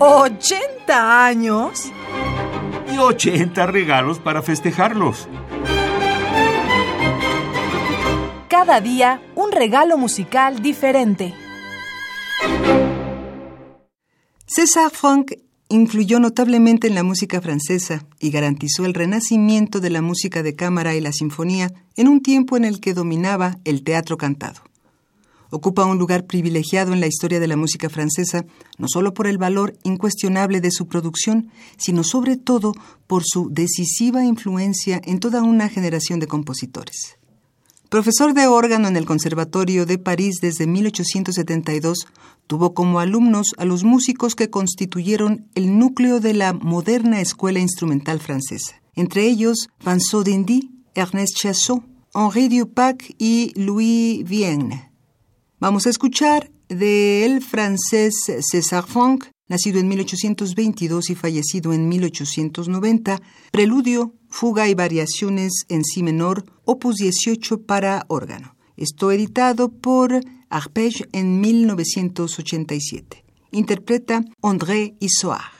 ¿80 años? Y 80 regalos para festejarlos. Cada día un regalo musical diferente. César Franck influyó notablemente en la música francesa y garantizó el renacimiento de la música de cámara y la sinfonía en un tiempo en el que dominaba el teatro cantado. Ocupa un lugar privilegiado en la historia de la música francesa, no solo por el valor incuestionable de su producción, sino sobre todo por su decisiva influencia en toda una generación de compositores. Profesor de órgano en el Conservatorio de París desde 1872, tuvo como alumnos a los músicos que constituyeron el núcleo de la moderna escuela instrumental francesa, entre ellos Vincent Dindy, Ernest Chassot, Henri Dupac y Louis Vienne. Vamos a escuchar del francés César Franck, nacido en 1822 y fallecido en 1890, Preludio Fuga y variaciones en Si menor, opus 18 para órgano. Esto editado por Arpege en 1987. Interpreta André Issoard.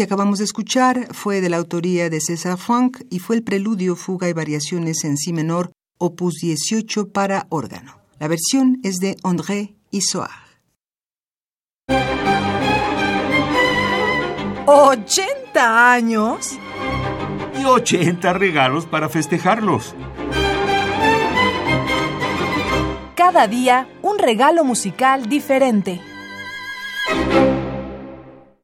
Que acabamos de escuchar fue de la autoría de César Franck y fue el preludio, fuga y variaciones en si menor, opus 18 para órgano. La versión es de André Issoire. ¿80 años? Y 80 regalos para festejarlos. Cada día un regalo musical diferente.